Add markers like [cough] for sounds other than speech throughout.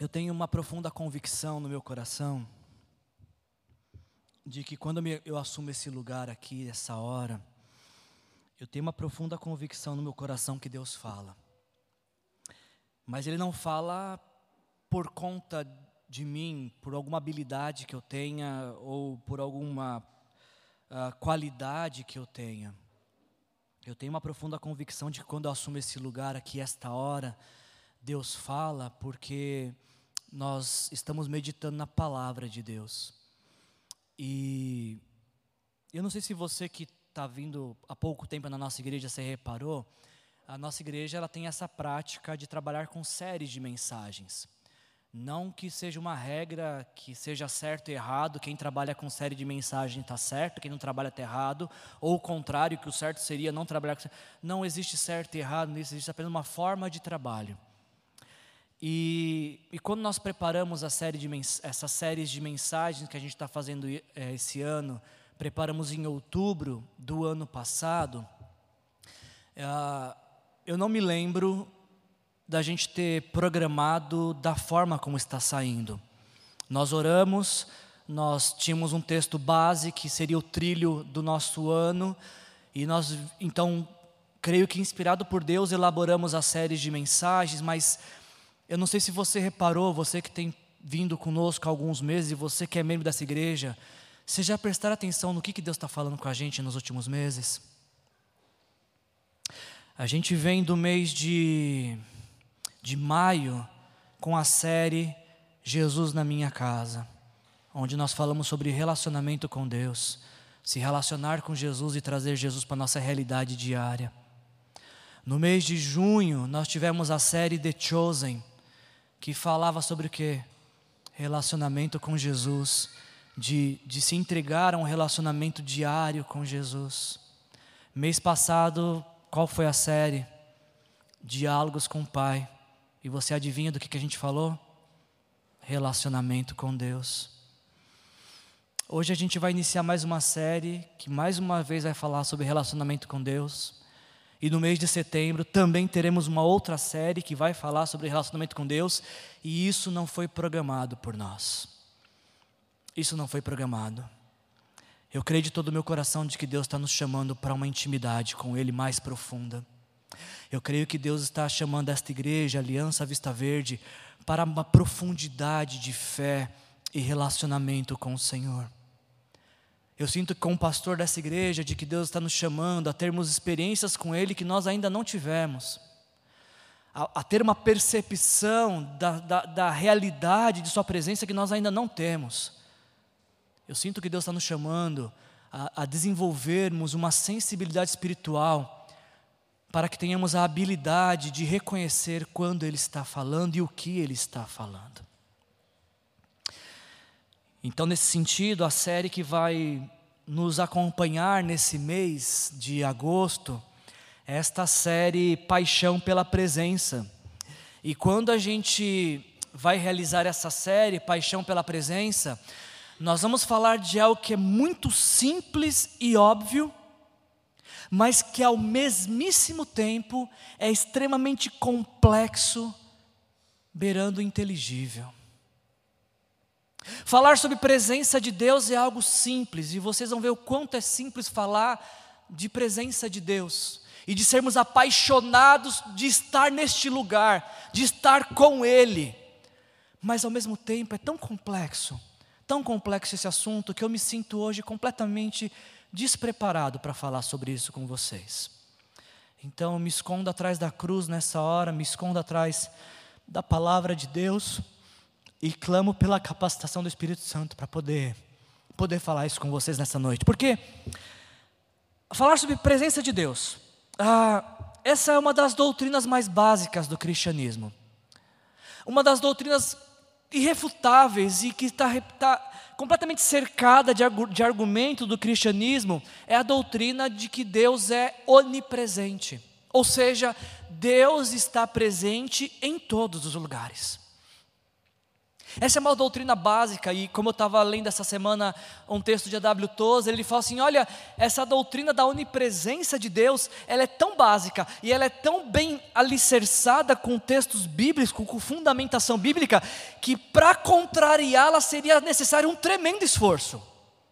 eu tenho uma profunda convicção no meu coração de que quando eu assumo esse lugar aqui, essa hora, eu tenho uma profunda convicção no meu coração que Deus fala. Mas Ele não fala por conta de mim, por alguma habilidade que eu tenha ou por alguma uh, qualidade que eu tenha. Eu tenho uma profunda convicção de que quando eu assumo esse lugar aqui, esta hora, Deus fala porque nós estamos meditando na palavra de Deus. E eu não sei se você que está vindo há pouco tempo na nossa igreja, você reparou, a nossa igreja ela tem essa prática de trabalhar com séries de mensagens. Não que seja uma regra que seja certo e errado, quem trabalha com série de mensagens está certo, quem não trabalha está errado, ou o contrário, que o certo seria não trabalhar com. Não existe certo e errado nisso, existe apenas uma forma de trabalho. E, e quando nós preparamos série de essas séries de mensagens que a gente está fazendo é, esse ano, preparamos em outubro do ano passado, é, eu não me lembro da gente ter programado da forma como está saindo. Nós oramos, nós tínhamos um texto base que seria o trilho do nosso ano, e nós, então, creio que inspirado por Deus, elaboramos as séries de mensagens, mas eu não sei se você reparou, você que tem vindo conosco há alguns meses e você que é membro dessa igreja, você já prestar atenção no que, que Deus está falando com a gente nos últimos meses? A gente vem do mês de, de maio com a série Jesus na Minha Casa, onde nós falamos sobre relacionamento com Deus, se relacionar com Jesus e trazer Jesus para a nossa realidade diária. No mês de junho, nós tivemos a série The Chosen, que falava sobre o que? Relacionamento com Jesus, de, de se entregar a um relacionamento diário com Jesus. Mês passado, qual foi a série? Diálogos com o Pai. E você adivinha do que, que a gente falou? Relacionamento com Deus. Hoje a gente vai iniciar mais uma série que mais uma vez vai falar sobre relacionamento com Deus. E no mês de setembro também teremos uma outra série que vai falar sobre relacionamento com Deus, e isso não foi programado por nós. Isso não foi programado. Eu creio de todo o meu coração de que Deus está nos chamando para uma intimidade com Ele mais profunda. Eu creio que Deus está chamando esta igreja, Aliança Vista Verde, para uma profundidade de fé e relacionamento com o Senhor. Eu sinto como pastor dessa igreja de que Deus está nos chamando a termos experiências com Ele que nós ainda não tivemos, a, a ter uma percepção da, da, da realidade de Sua presença que nós ainda não temos. Eu sinto que Deus está nos chamando a, a desenvolvermos uma sensibilidade espiritual para que tenhamos a habilidade de reconhecer quando Ele está falando e o que Ele está falando. Então, nesse sentido, a série que vai nos acompanhar nesse mês de agosto é esta série Paixão pela Presença. E quando a gente vai realizar essa série Paixão pela Presença, nós vamos falar de algo que é muito simples e óbvio, mas que ao mesmíssimo tempo é extremamente complexo, beirando o inteligível. Falar sobre presença de Deus é algo simples, e vocês vão ver o quanto é simples falar de presença de Deus e de sermos apaixonados de estar neste lugar, de estar com Ele. Mas ao mesmo tempo é tão complexo, tão complexo esse assunto, que eu me sinto hoje completamente despreparado para falar sobre isso com vocês. Então me escondo atrás da cruz nessa hora, me escondo atrás da palavra de Deus e clamo pela capacitação do Espírito Santo para poder poder falar isso com vocês nessa noite. Porque falar sobre presença de Deus, ah, essa é uma das doutrinas mais básicas do cristianismo. Uma das doutrinas irrefutáveis e que está tá completamente cercada de, de argumento do cristianismo é a doutrina de que Deus é onipresente. Ou seja, Deus está presente em todos os lugares. Essa é uma doutrina básica, e como eu estava lendo essa semana um texto de A.W. Tozer, ele fala assim: olha, essa doutrina da onipresença de Deus, ela é tão básica e ela é tão bem alicerçada com textos bíblicos, com fundamentação bíblica, que para contrariá-la seria necessário um tremendo esforço,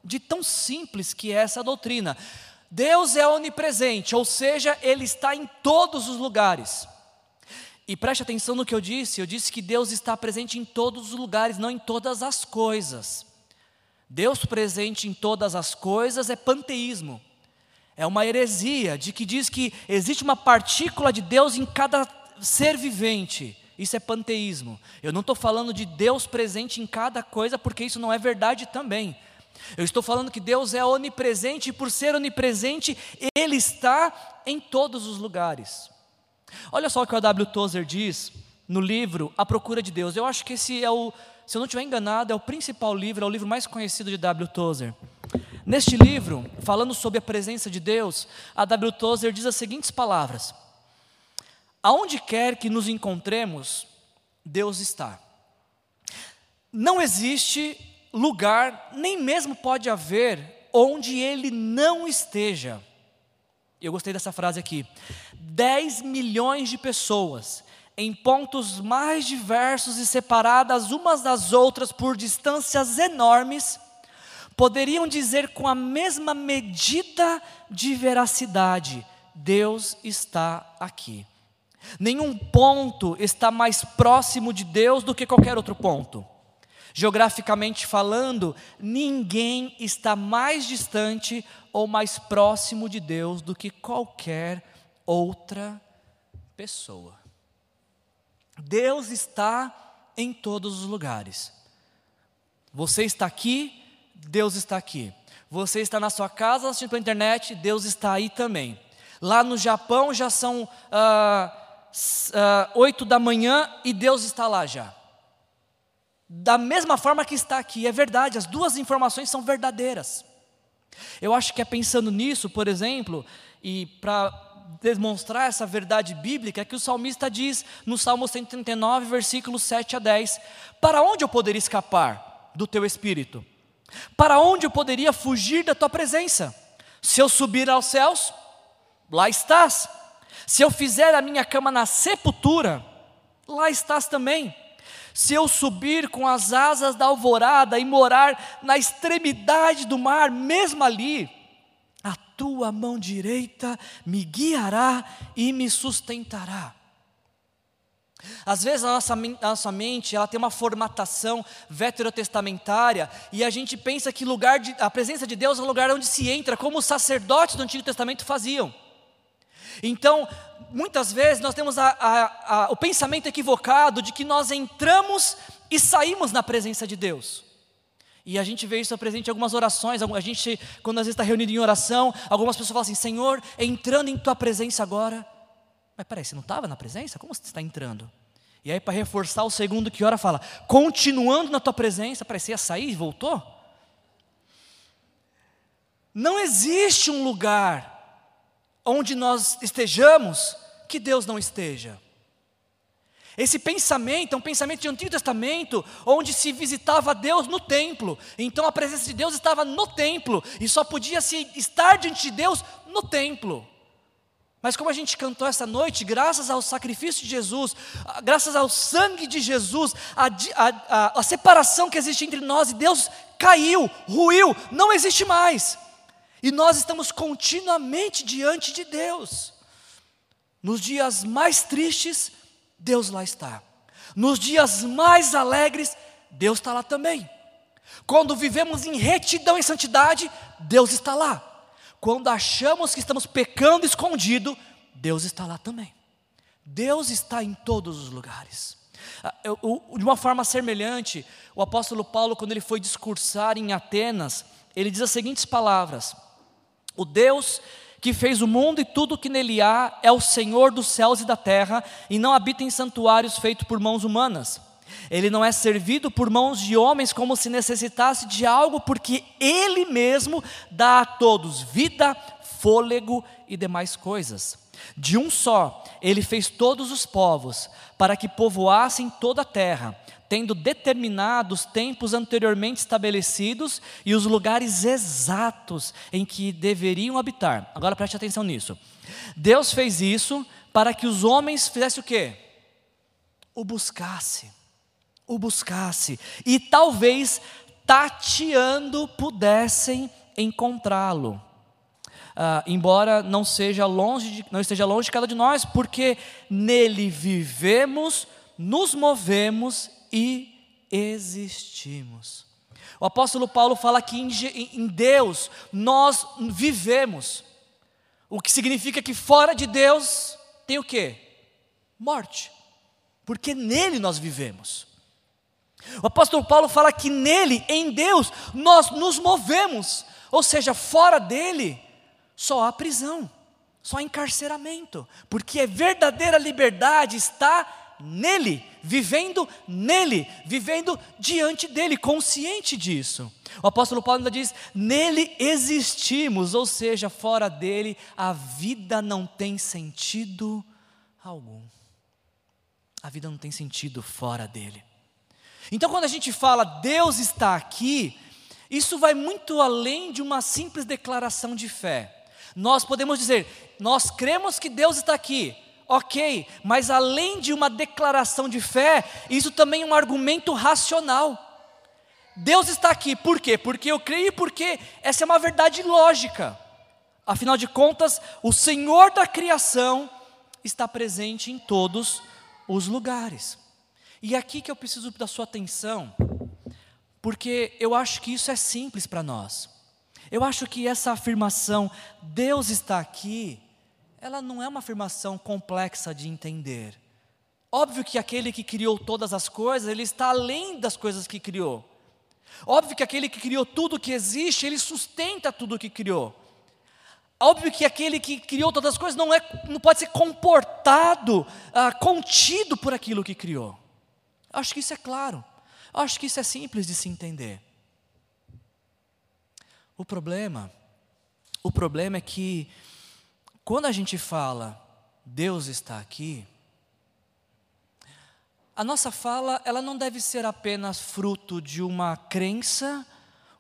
de tão simples que é essa doutrina. Deus é onipresente, ou seja, Ele está em todos os lugares. E preste atenção no que eu disse: eu disse que Deus está presente em todos os lugares, não em todas as coisas. Deus presente em todas as coisas é panteísmo. É uma heresia de que diz que existe uma partícula de Deus em cada ser vivente. Isso é panteísmo. Eu não estou falando de Deus presente em cada coisa, porque isso não é verdade também. Eu estou falando que Deus é onipresente e, por ser onipresente, Ele está em todos os lugares. Olha só o que o W. Tozer diz no livro A Procura de Deus. Eu acho que esse é o, se eu não estiver enganado, é o principal livro, é o livro mais conhecido de W. Tozer. Neste livro, falando sobre a presença de Deus, a W. Tozer diz as seguintes palavras: Aonde quer que nos encontremos, Deus está. Não existe lugar, nem mesmo pode haver, onde Ele não esteja. Eu gostei dessa frase aqui. 10 milhões de pessoas, em pontos mais diversos e separadas umas das outras por distâncias enormes, poderiam dizer com a mesma medida de veracidade: Deus está aqui. Nenhum ponto está mais próximo de Deus do que qualquer outro ponto. Geograficamente falando, ninguém está mais distante ou mais próximo de Deus do que qualquer outra pessoa. Deus está em todos os lugares. Você está aqui, Deus está aqui. Você está na sua casa assistindo pela internet, Deus está aí também. Lá no Japão já são ah, ah, oito da manhã e Deus está lá já da mesma forma que está aqui. É verdade, as duas informações são verdadeiras. Eu acho que é pensando nisso, por exemplo, e para demonstrar essa verdade bíblica, que o salmista diz no Salmo 139, versículos 7 a 10: Para onde eu poderia escapar do teu espírito? Para onde eu poderia fugir da tua presença? Se eu subir aos céus, lá estás. Se eu fizer a minha cama na sepultura, lá estás também se eu subir com as asas da alvorada e morar na extremidade do mar, mesmo ali, a tua mão direita me guiará e me sustentará. Às vezes a nossa, a nossa mente ela tem uma formatação veterotestamentária e a gente pensa que lugar de, a presença de Deus é um lugar onde se entra, como os sacerdotes do Antigo Testamento faziam. Então, muitas vezes nós temos a, a, a, o pensamento equivocado de que nós entramos e saímos na presença de Deus. E a gente vê isso presente em algumas orações. A gente, quando às vezes está reunido em oração, algumas pessoas falam assim: Senhor, entrando em tua presença agora. Mas peraí, você não estava na presença? Como você está entrando? E aí, para reforçar o segundo que ora, fala: continuando na tua presença. Peraí, você ia sair e voltou? Não existe um lugar onde nós estejamos, que Deus não esteja. Esse pensamento é um pensamento de Antigo Testamento, onde se visitava Deus no templo. Então a presença de Deus estava no templo e só podia se estar diante de Deus no templo. Mas como a gente cantou essa noite, graças ao sacrifício de Jesus, graças ao sangue de Jesus, a, a, a, a separação que existe entre nós e Deus caiu, ruiu, não existe mais. E nós estamos continuamente diante de Deus. Nos dias mais tristes, Deus lá está. Nos dias mais alegres, Deus está lá também. Quando vivemos em retidão e santidade, Deus está lá. Quando achamos que estamos pecando escondido, Deus está lá também. Deus está em todos os lugares. Ah, de uma forma semelhante, o apóstolo Paulo, quando ele foi discursar em Atenas, ele diz as seguintes palavras: o Deus que fez o mundo e tudo o que nele há é o Senhor dos céus e da terra e não habita em santuários feitos por mãos humanas. Ele não é servido por mãos de homens como se necessitasse de algo, porque Ele mesmo dá a todos vida, fôlego e demais coisas. De um só, Ele fez todos os povos, para que povoassem toda a terra, tendo determinado os tempos anteriormente estabelecidos e os lugares exatos em que deveriam habitar. Agora preste atenção nisso. Deus fez isso para que os homens fizessem o quê? O buscasse. O buscasse. E talvez tateando pudessem encontrá-lo. Uh, embora não seja longe de, não esteja longe de cada de nós, porque nele vivemos, nos movemos e existimos. O apóstolo Paulo fala que em, Deus nós vivemos, o que significa que fora de Deus tem o que? Morte, porque nele nós vivemos. O apóstolo Paulo fala que nele, em Deus, nós nos movemos, ou seja, fora dele, só há prisão, só há encarceramento, porque a verdadeira liberdade está nele, vivendo nele, vivendo diante dele, consciente disso. O apóstolo Paulo ainda diz: nele existimos, ou seja, fora dele a vida não tem sentido algum. A vida não tem sentido fora dele. Então, quando a gente fala Deus está aqui, isso vai muito além de uma simples declaração de fé. Nós podemos dizer, nós cremos que Deus está aqui, ok, mas além de uma declaração de fé, isso também é um argumento racional. Deus está aqui, por quê? Porque eu creio e porque essa é uma verdade lógica. Afinal de contas, o Senhor da criação está presente em todos os lugares. E é aqui que eu preciso da sua atenção, porque eu acho que isso é simples para nós. Eu acho que essa afirmação, Deus está aqui, ela não é uma afirmação complexa de entender. Óbvio que aquele que criou todas as coisas, ele está além das coisas que criou. Óbvio que aquele que criou tudo que existe, ele sustenta tudo que criou. Óbvio que aquele que criou todas as coisas não, é, não pode ser comportado, ah, contido por aquilo que criou. Acho que isso é claro. Acho que isso é simples de se entender. O problema, o problema é que quando a gente fala Deus está aqui, a nossa fala ela não deve ser apenas fruto de uma crença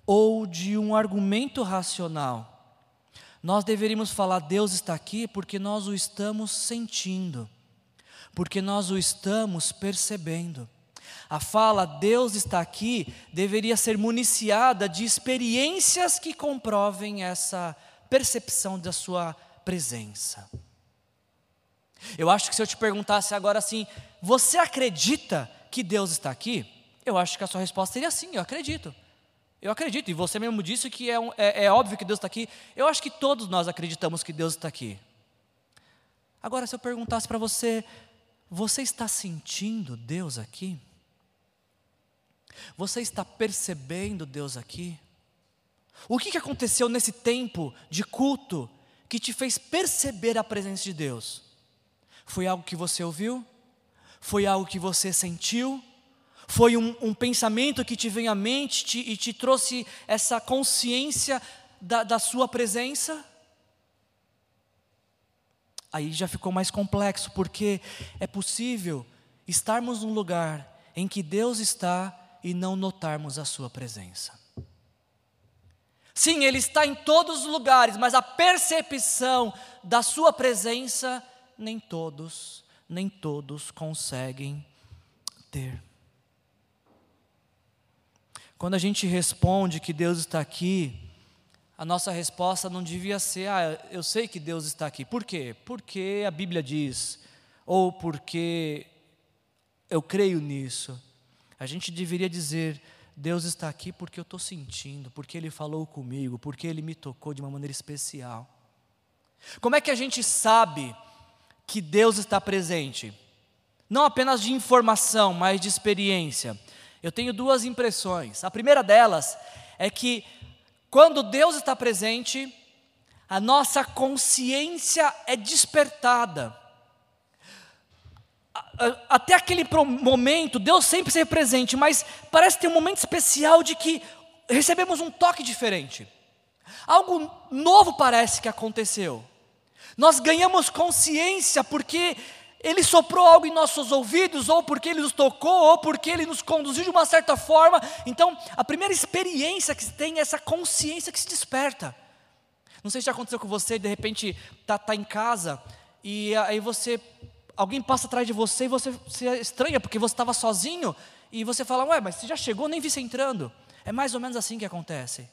ou de um argumento racional. Nós deveríamos falar Deus está aqui porque nós o estamos sentindo, porque nós o estamos percebendo. A fala Deus está aqui deveria ser municiada de experiências que comprovem essa percepção da sua presença. Eu acho que se eu te perguntasse agora assim, você acredita que Deus está aqui? Eu acho que a sua resposta seria sim, eu acredito. Eu acredito, e você mesmo disse que é, um, é, é óbvio que Deus está aqui. Eu acho que todos nós acreditamos que Deus está aqui. Agora, se eu perguntasse para você, você está sentindo Deus aqui? Você está percebendo Deus aqui? O que aconteceu nesse tempo de culto que te fez perceber a presença de Deus? Foi algo que você ouviu? Foi algo que você sentiu? Foi um, um pensamento que te veio à mente te, e te trouxe essa consciência da, da sua presença? Aí já ficou mais complexo, porque é possível estarmos num lugar em que Deus está e não notarmos a Sua presença. Sim, Ele está em todos os lugares, mas a percepção da Sua presença, nem todos, nem todos conseguem ter. Quando a gente responde que Deus está aqui, a nossa resposta não devia ser, ah, eu sei que Deus está aqui. Por quê? Porque a Bíblia diz, ou porque eu creio nisso. A gente deveria dizer: Deus está aqui porque eu estou sentindo, porque Ele falou comigo, porque Ele me tocou de uma maneira especial. Como é que a gente sabe que Deus está presente? Não apenas de informação, mas de experiência. Eu tenho duas impressões. A primeira delas é que quando Deus está presente, a nossa consciência é despertada até aquele momento, Deus sempre esteve presente, mas parece ter um momento especial de que recebemos um toque diferente. Algo novo parece que aconteceu. Nós ganhamos consciência porque ele soprou algo em nossos ouvidos, ou porque ele nos tocou, ou porque ele nos conduziu de uma certa forma. Então, a primeira experiência que se tem é essa consciência que se desperta. Não sei se já aconteceu com você, de repente está tá em casa e aí você, alguém passa atrás de você e você se estranha porque você estava sozinho e você fala, ué, mas você já chegou, nem vi você entrando. É mais ou menos assim que acontece.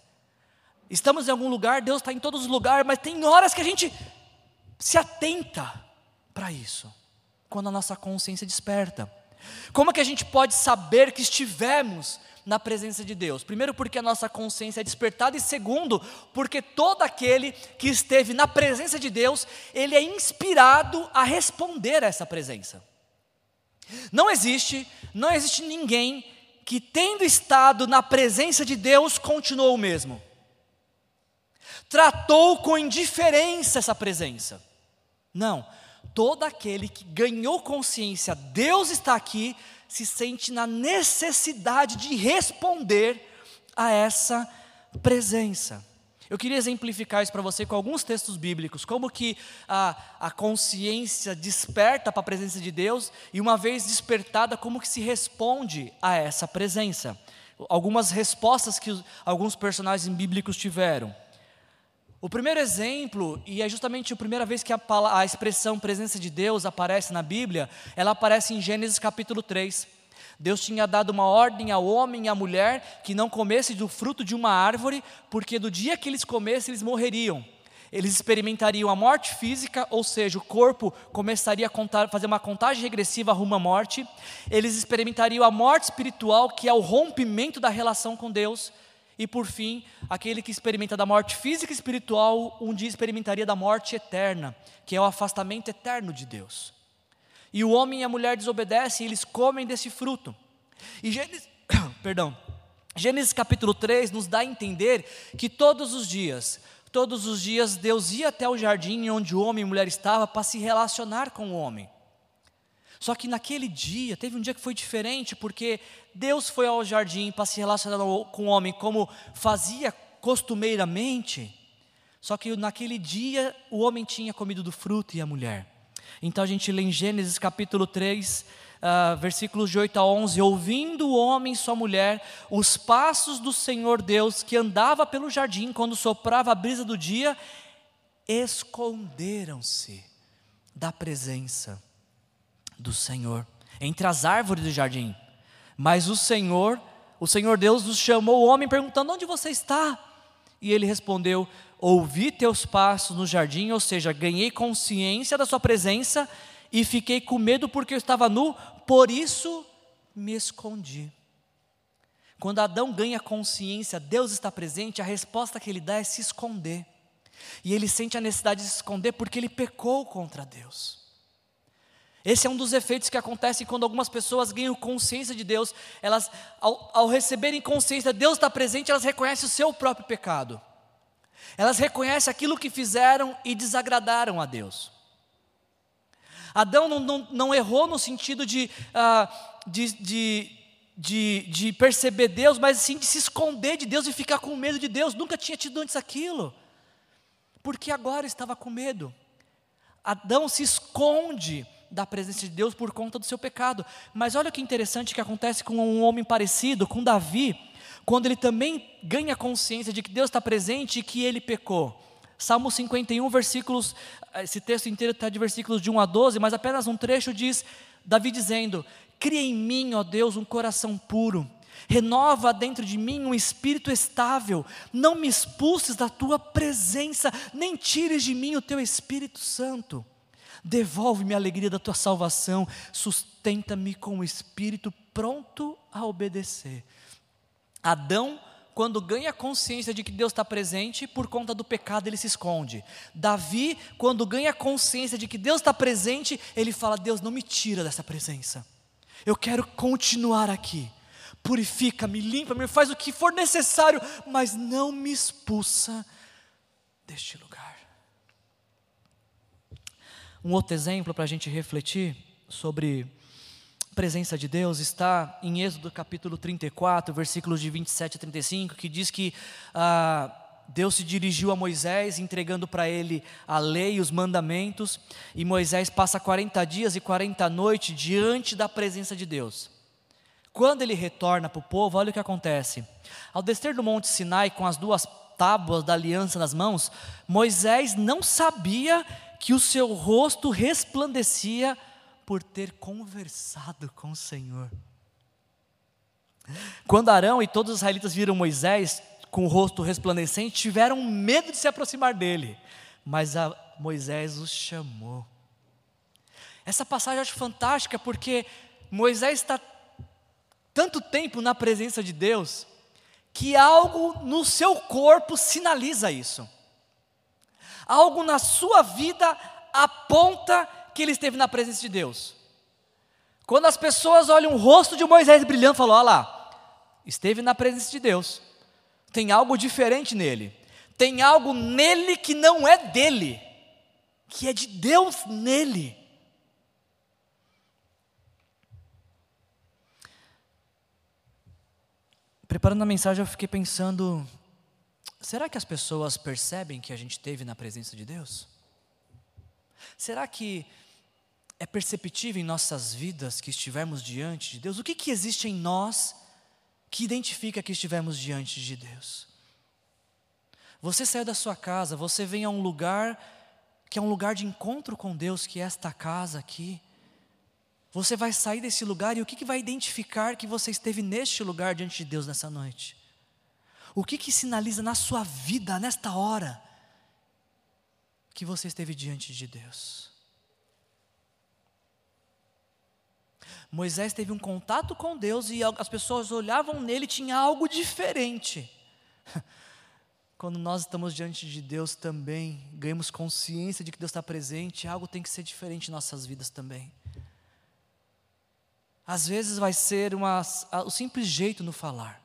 Estamos em algum lugar, Deus está em todos os lugares, mas tem horas que a gente se atenta para isso quando a nossa consciência desperta. Como é que a gente pode saber que estivemos na presença de Deus? Primeiro, porque a nossa consciência é despertada, e segundo, porque todo aquele que esteve na presença de Deus, ele é inspirado a responder a essa presença. Não existe, não existe ninguém que tendo estado na presença de Deus continuou o mesmo. Tratou com indiferença essa presença. Não, todo aquele que ganhou consciência, Deus está aqui, se sente na necessidade de responder a essa presença. Eu queria exemplificar isso para você com alguns textos bíblicos, como que a, a consciência desperta para a presença de Deus e uma vez despertada, como que se responde a essa presença. Algumas respostas que alguns personagens bíblicos tiveram. O primeiro exemplo, e é justamente a primeira vez que a, a expressão presença de Deus aparece na Bíblia, ela aparece em Gênesis capítulo 3. Deus tinha dado uma ordem ao homem e à mulher que não comessem do fruto de uma árvore, porque do dia que eles comessem, eles morreriam. Eles experimentariam a morte física, ou seja, o corpo começaria a contar, fazer uma contagem regressiva rumo à morte. Eles experimentariam a morte espiritual, que é o rompimento da relação com Deus. E por fim, aquele que experimenta da morte física e espiritual, um dia experimentaria da morte eterna, que é o afastamento eterno de Deus. E o homem e a mulher desobedecem, e eles comem desse fruto. E Gênesis, [coughs] perdão, Gênesis capítulo 3 nos dá a entender que todos os dias, todos os dias Deus ia até o jardim onde o homem e a mulher estavam para se relacionar com o homem. Só que naquele dia, teve um dia que foi diferente, porque Deus foi ao jardim para se relacionar com o homem como fazia costumeiramente. Só que naquele dia o homem tinha comido do fruto e a mulher. Então a gente lê em Gênesis capítulo 3, uh, ah, versículos de 8 a 11: Ouvindo o homem e sua mulher os passos do Senhor Deus que andava pelo jardim quando soprava a brisa do dia, esconderam-se da presença do Senhor, entre as árvores do jardim. Mas o Senhor, o Senhor Deus nos chamou o homem perguntando: Onde você está? E ele respondeu: Ouvi teus passos no jardim, ou seja, ganhei consciência da sua presença e fiquei com medo porque eu estava nu, por isso me escondi. Quando Adão ganha consciência, Deus está presente, a resposta que ele dá é se esconder. E ele sente a necessidade de se esconder porque ele pecou contra Deus. Esse é um dos efeitos que acontecem quando algumas pessoas ganham consciência de Deus. Elas, ao, ao receberem consciência, Deus está presente, elas reconhecem o seu próprio pecado. Elas reconhecem aquilo que fizeram e desagradaram a Deus. Adão não, não, não errou no sentido de, uh, de, de, de, de perceber Deus, mas sim de se esconder de Deus e ficar com medo de Deus. Nunca tinha tido antes aquilo. Porque agora estava com medo. Adão se esconde da presença de Deus por conta do seu pecado. Mas olha que interessante que acontece com um homem parecido, com Davi, quando ele também ganha consciência de que Deus está presente e que ele pecou. Salmo 51, versículos, esse texto inteiro está de versículos de 1 a 12, mas apenas um trecho diz, Davi dizendo: Cria em mim, ó Deus, um coração puro, renova dentro de mim um espírito estável, não me expulses da tua presença, nem tires de mim o teu Espírito Santo. Devolve-me a alegria da tua salvação, sustenta-me com o espírito pronto a obedecer. Adão, quando ganha consciência de que Deus está presente, por conta do pecado ele se esconde. Davi, quando ganha consciência de que Deus está presente, ele fala: Deus, não me tira dessa presença. Eu quero continuar aqui. Purifica-me, limpa-me, faz o que for necessário, mas não me expulsa deste lugar. Um outro exemplo para a gente refletir sobre a presença de Deus está em Êxodo capítulo 34, versículos de 27 a 35, que diz que ah, Deus se dirigiu a Moisés, entregando para ele a lei, os mandamentos, e Moisés passa 40 dias e 40 noites diante da presença de Deus. Quando ele retorna para o povo, olha o que acontece. Ao descer do Monte Sinai com as duas tábuas da aliança nas mãos, Moisés não sabia que o seu rosto resplandecia por ter conversado com o Senhor. Quando Arão e todos os israelitas viram Moisés com o rosto resplandecente, tiveram medo de se aproximar dele, mas Moisés os chamou. Essa passagem eu acho fantástica porque Moisés está tanto tempo na presença de Deus que algo no seu corpo sinaliza isso. Algo na sua vida aponta que ele esteve na presença de Deus. Quando as pessoas olham o rosto de Moisés brilhando, falam: olha lá, esteve na presença de Deus. Tem algo diferente nele. Tem algo nele que não é dele, que é de Deus nele. Preparando a mensagem, eu fiquei pensando: será que as pessoas percebem que a gente teve na presença de Deus? Será que é perceptível em nossas vidas que estivermos diante de Deus? O que, que existe em nós que identifica que estivemos diante de Deus? Você saiu da sua casa, você vem a um lugar que é um lugar de encontro com Deus, que é esta casa aqui. Você vai sair desse lugar e o que, que vai identificar que você esteve neste lugar diante de Deus nessa noite? O que, que sinaliza na sua vida, nesta hora, que você esteve diante de Deus? Moisés teve um contato com Deus e as pessoas olhavam nele, tinha algo diferente. [laughs] Quando nós estamos diante de Deus também, ganhamos consciência de que Deus está presente, algo tem que ser diferente em nossas vidas também. Às vezes vai ser uma, o simples jeito no falar.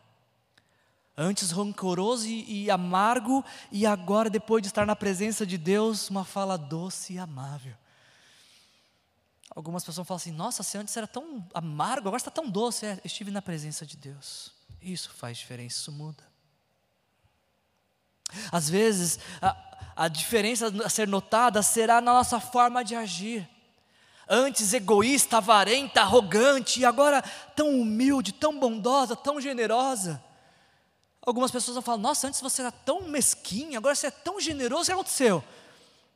Antes rancoroso e, amargo, e agora, depois de estar na presença de Deus, uma fala doce e amável. Algumas pessoas falam assim: Nossa, você antes era tão amargo, agora está tão doce. É, estive na presença de Deus. Isso faz diferença, isso muda. Às vezes, a, a diferença a ser notada será na nossa forma de agir. Antes egoísta, avarenta, arrogante, e agora tão humilde, tão bondosa, tão generosa. Algumas pessoas vão falar: Nossa, antes você era tão mesquinho, agora você é tão generoso, o que aconteceu?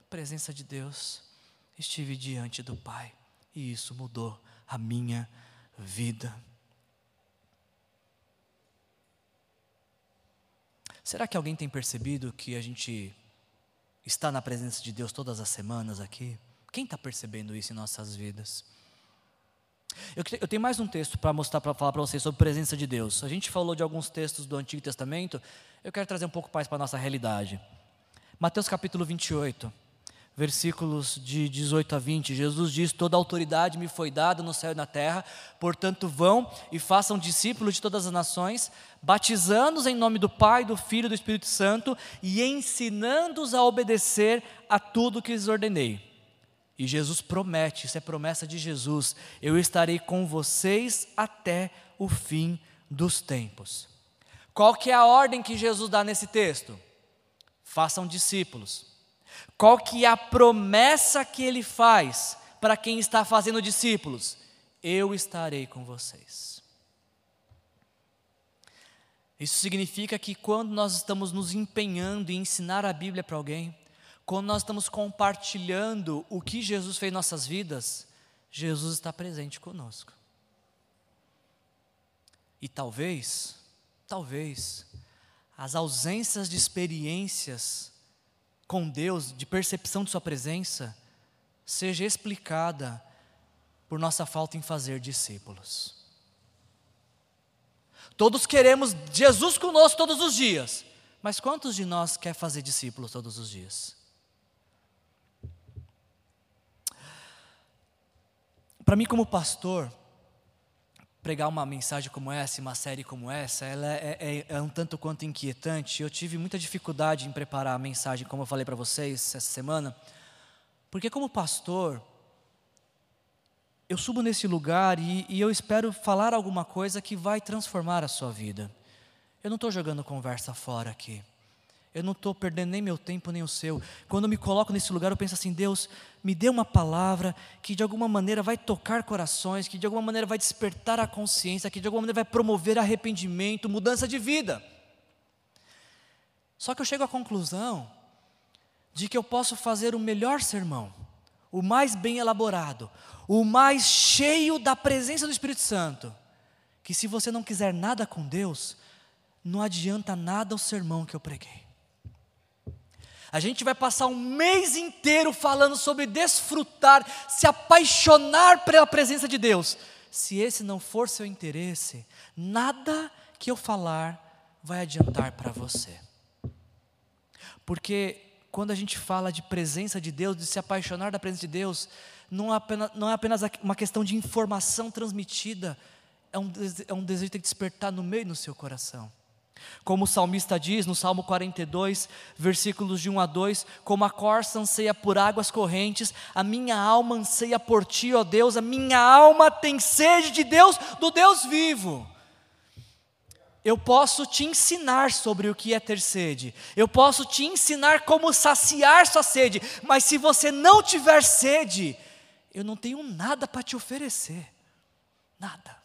Presença de Deus, estive diante do Pai e isso mudou a minha vida. Será que alguém tem percebido que a gente está na presença de Deus todas as semanas aqui? Quem está percebendo isso em nossas vidas? Eu, tenho mais um texto para mostrar, para falar para vocês sobre a presença de Deus. A gente falou de alguns textos do Antigo Testamento, eu quero trazer um pouco mais para a nossa realidade. Mateus capítulo 28 versículos de 18 a 20, Jesus diz: Toda autoridade me foi dada no céu e na terra, portanto, vão e façam discípulos de todas as nações, batizando-os em nome do Pai, do Filho e do Espírito Santo e ensinando-os a obedecer a tudo que lhes ordenei. E Jesus promete, isso é promessa de Jesus: eu estarei com vocês até o fim dos tempos. Qual que é a ordem que Jesus dá nesse texto? Façam discípulos. Qual que é a promessa que ele faz para quem está fazendo discípulos? Eu estarei com vocês. Isso significa que quando nós estamos nos empenhando em ensinar a Bíblia para alguém, quando nós estamos compartilhando o que Jesus fez em nossas vidas, Jesus está presente conosco. E talvez, talvez, as ausências de experiências com Deus, de percepção de Sua presença, seja explicada por nossa falta em fazer discípulos. Todos queremos Jesus conosco todos os dias, mas quantos de nós quer fazer discípulos todos os dias? Para mim, como pastor, pregar uma mensagem como essa, uma série como essa, ela é, é, é, um tanto quanto inquietante. Eu tive muita dificuldade em preparar a mensagem, como eu falei para vocês essa semana, porque como pastor, eu subo nesse lugar e, e eu espero falar alguma coisa que vai transformar a sua vida. Eu não estou jogando conversa fora aqui. Eu não estou perdendo nem meu tempo nem o seu. Quando eu me coloco nesse lugar, eu penso assim: Deus, me dê uma palavra que de alguma maneira vai tocar corações, que de alguma maneira vai despertar a consciência, que de alguma maneira vai promover arrependimento, mudança de vida. Só que eu chego à conclusão de que eu posso fazer o melhor sermão, o mais bem elaborado, o mais cheio da presença do Espírito Santo, que se você não quiser nada com Deus, não adianta nada o sermão que eu preguei. A gente vai passar um mês inteiro falando sobre desfrutar, se apaixonar pela presença de Deus. Se esse não for seu interesse, nada que eu falar vai adiantar para você. Porque quando a gente fala de presença de Deus, de se apaixonar da presença de Deus, não é apenas, não é apenas uma questão de informação transmitida, é um, é um desejo que tem que despertar no meio do seu coração. Como o salmista diz no Salmo 42, versículos de 1 a 2: Como a corça anseia por águas correntes, a minha alma anseia por ti, ó Deus, a minha alma tem sede de Deus, do Deus vivo. Eu posso te ensinar sobre o que é ter sede, eu posso te ensinar como saciar sua sede, mas se você não tiver sede, eu não tenho nada para te oferecer, nada.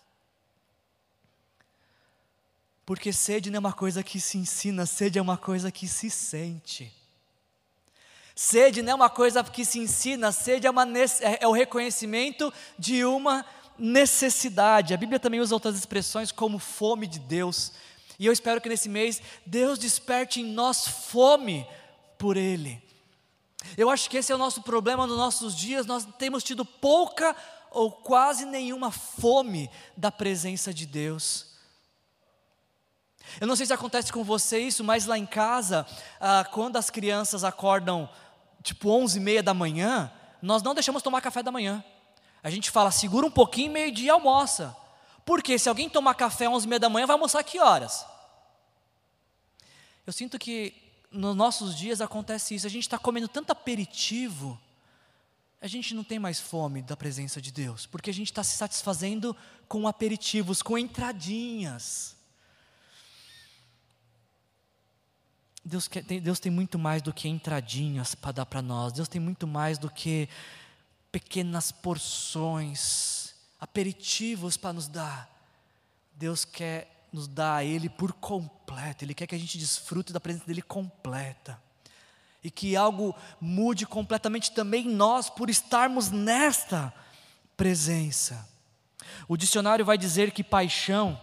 Porque sede não é uma coisa que se ensina, sede é uma coisa que se sente. Sede não é uma coisa que se ensina, sede é, uma, é, é o reconhecimento de uma necessidade. A Bíblia também usa outras expressões como fome de Deus. E eu espero que nesse mês Deus desperte em nós fome por Ele. Eu acho que esse é o nosso problema nos nossos dias, nós temos tido pouca ou quase nenhuma fome da presença de Deus. Eu não sei se acontece com você isso, mas lá em casa, ah, quando as crianças acordam tipo 11 e meia da manhã, nós não deixamos tomar café da manhã. A gente fala, segura um pouquinho, meio-dia almoça. Porque se alguém tomar café às 11 e meia da manhã, vai almoçar que horas? Eu sinto que nos nossos dias acontece isso. A gente está comendo tanto aperitivo, a gente não tem mais fome da presença de Deus, porque a gente está se satisfazendo com aperitivos, com entradinhas. Deus, quer, tem, Deus tem muito mais do que entradinhas para dar para nós, Deus tem muito mais do que pequenas porções, aperitivos para nos dar. Deus quer nos dar a Ele por completo, Ele quer que a gente desfrute da presença dEle completa. E que algo mude completamente também nós por estarmos nesta presença. O dicionário vai dizer que paixão,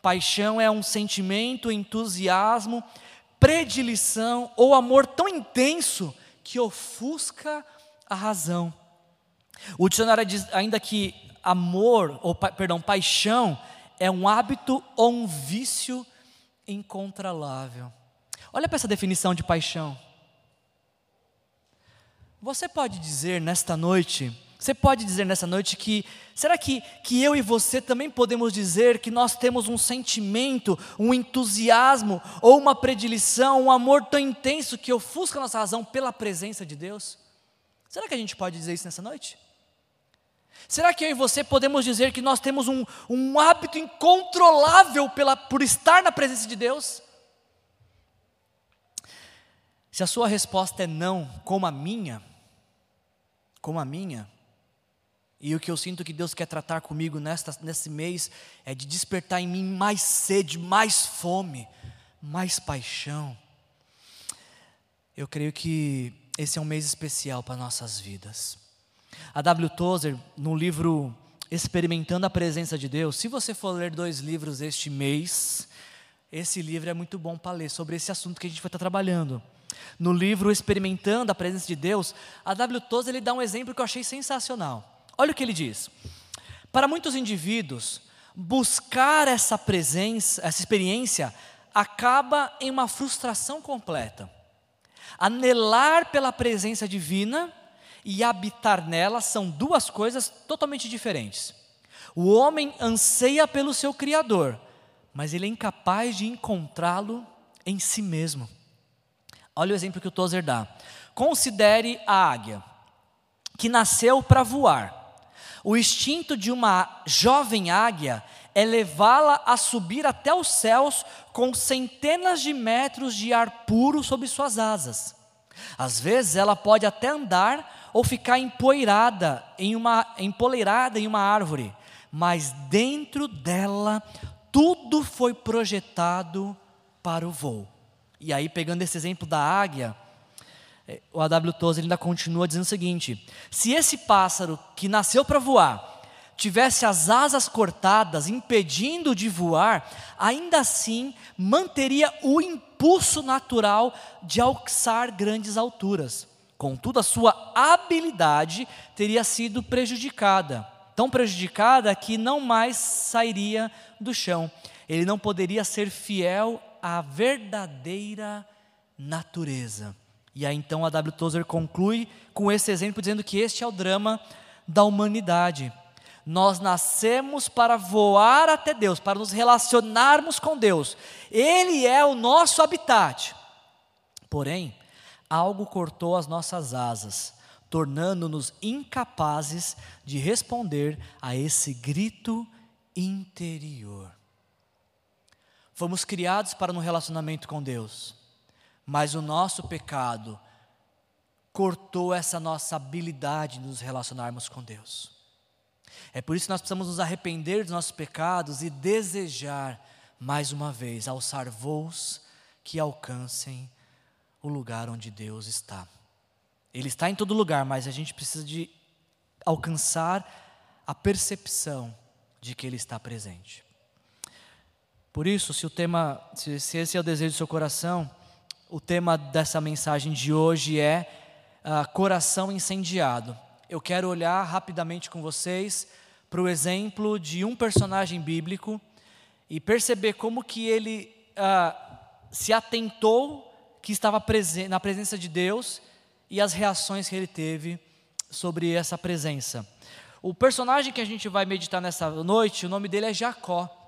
paixão é um sentimento, entusiasmo predileção ou amor tão intenso que ofusca a razão. O dicionário diz ainda que amor, ou perdão, paixão é um hábito ou um vício incontrolável. Olha para essa definição de paixão. Você pode dizer nesta noite você pode dizer nessa noite que, será que, que eu e você também podemos dizer que nós temos um sentimento, um entusiasmo, ou uma predileção, um amor tão intenso que ofusca nossa razão pela presença de Deus? Será que a gente pode dizer isso nessa noite? Será que eu e você podemos dizer que nós temos um, um hábito incontrolável pela, por estar na presença de Deus? Se a sua resposta é não, como a minha, como a minha, e o que eu sinto que Deus quer tratar comigo nesta, nesse mês é de despertar em mim mais sede, mais fome, mais paixão. Eu creio que esse é um mês especial para nossas vidas. A W. Tozer, no livro Experimentando a Presença de Deus, se você for ler dois livros este mês, esse livro é muito bom para ler sobre esse assunto que a gente vai estar trabalhando. No livro Experimentando a Presença de Deus, a W. Tozer ele dá um exemplo que eu achei sensacional. Olha o que ele diz. Para muitos indivíduos, buscar essa presença, essa experiência, acaba em uma frustração completa. Anelar pela presença divina e habitar nela são duas coisas totalmente diferentes. O homem anseia pelo seu Criador, mas ele é incapaz de encontrá-lo em si mesmo. Olha o exemplo que o Tozer dá. Considere a águia, que nasceu para voar o instinto de uma jovem águia é levá-la a subir até os céus com centenas de metros de ar puro sob suas asas. Às vezes ela pode até andar ou ficar empoeirada em uma empoleirada em uma árvore, mas dentro dela tudo foi projetado para o voo. E aí pegando esse exemplo da águia, o A.W. Tozer ainda continua dizendo o seguinte: se esse pássaro que nasceu para voar tivesse as asas cortadas, impedindo de voar, ainda assim manteria o impulso natural de alçar grandes alturas. Contudo, a sua habilidade teria sido prejudicada, tão prejudicada que não mais sairia do chão. Ele não poderia ser fiel à verdadeira natureza. E aí então a W. Tozer conclui com esse exemplo dizendo que este é o drama da humanidade. Nós nascemos para voar até Deus, para nos relacionarmos com Deus. Ele é o nosso habitat. Porém, algo cortou as nossas asas, tornando-nos incapazes de responder a esse grito interior. Fomos criados para um relacionamento com Deus, mas o nosso pecado cortou essa nossa habilidade de nos relacionarmos com Deus. É por isso que nós precisamos nos arrepender dos nossos pecados e desejar, mais uma vez, alçar voos que alcancem o lugar onde Deus está. Ele está em todo lugar, mas a gente precisa de alcançar a percepção de que Ele está presente. Por isso, se o tema, se, se esse é o desejo do seu coração, o tema dessa mensagem de hoje é uh, coração incendiado. Eu quero olhar rapidamente com vocês para o exemplo de um personagem bíblico e perceber como que ele uh, se atentou que estava presen na presença de Deus e as reações que ele teve sobre essa presença. O personagem que a gente vai meditar nessa noite, o nome dele é Jacó.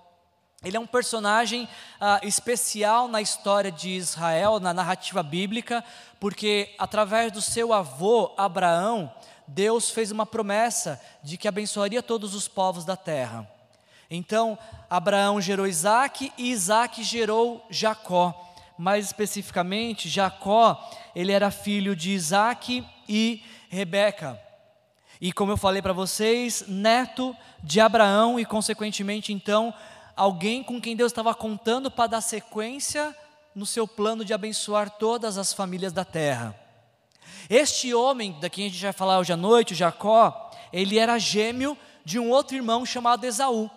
Ele é um personagem ah, especial na história de Israel, na narrativa bíblica, porque através do seu avô Abraão, Deus fez uma promessa de que abençoaria todos os povos da terra. Então, Abraão gerou Isaac e Isaac gerou Jacó. Mais especificamente, Jacó, ele era filho de Isaac e Rebeca. E como eu falei para vocês, neto de Abraão e, consequentemente, então, alguém com quem Deus estava contando para dar sequência no seu plano de abençoar todas as famílias da terra. Este homem, da quem a gente vai falar hoje à noite, Jacó, ele era gêmeo de um outro irmão chamado Esaú.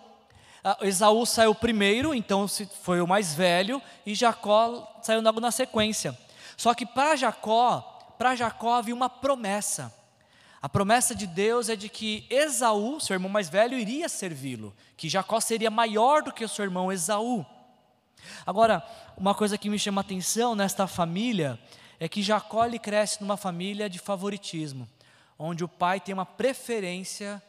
Ah, Esaú saiu primeiro, então foi o mais velho, e Jacó saiu logo na sequência. Só que para Jacó, para Jacó havia uma promessa. A promessa de Deus é de que Esaú, seu irmão mais velho, iria servi-lo, que Jacó seria maior do que o seu irmão Esaú. Agora, uma coisa que me chama atenção nesta família é que Jacó ele cresce numa família de favoritismo, onde o pai tem uma preferência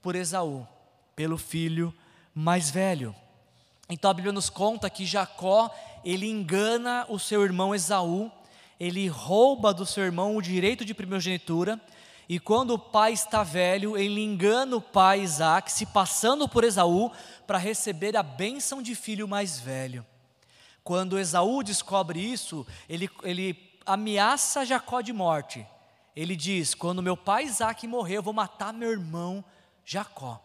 por Esaú, pelo filho mais velho. Então a Bíblia nos conta que Jacó, ele engana o seu irmão Esaú, ele rouba do seu irmão o direito de primogenitura, e quando o pai está velho, ele engana o pai Isaac, se passando por Esaú, para receber a bênção de filho mais velho. Quando Esaú descobre isso, ele, ele ameaça Jacó de morte. Ele diz: Quando meu pai Isaac morrer, eu vou matar meu irmão Jacó.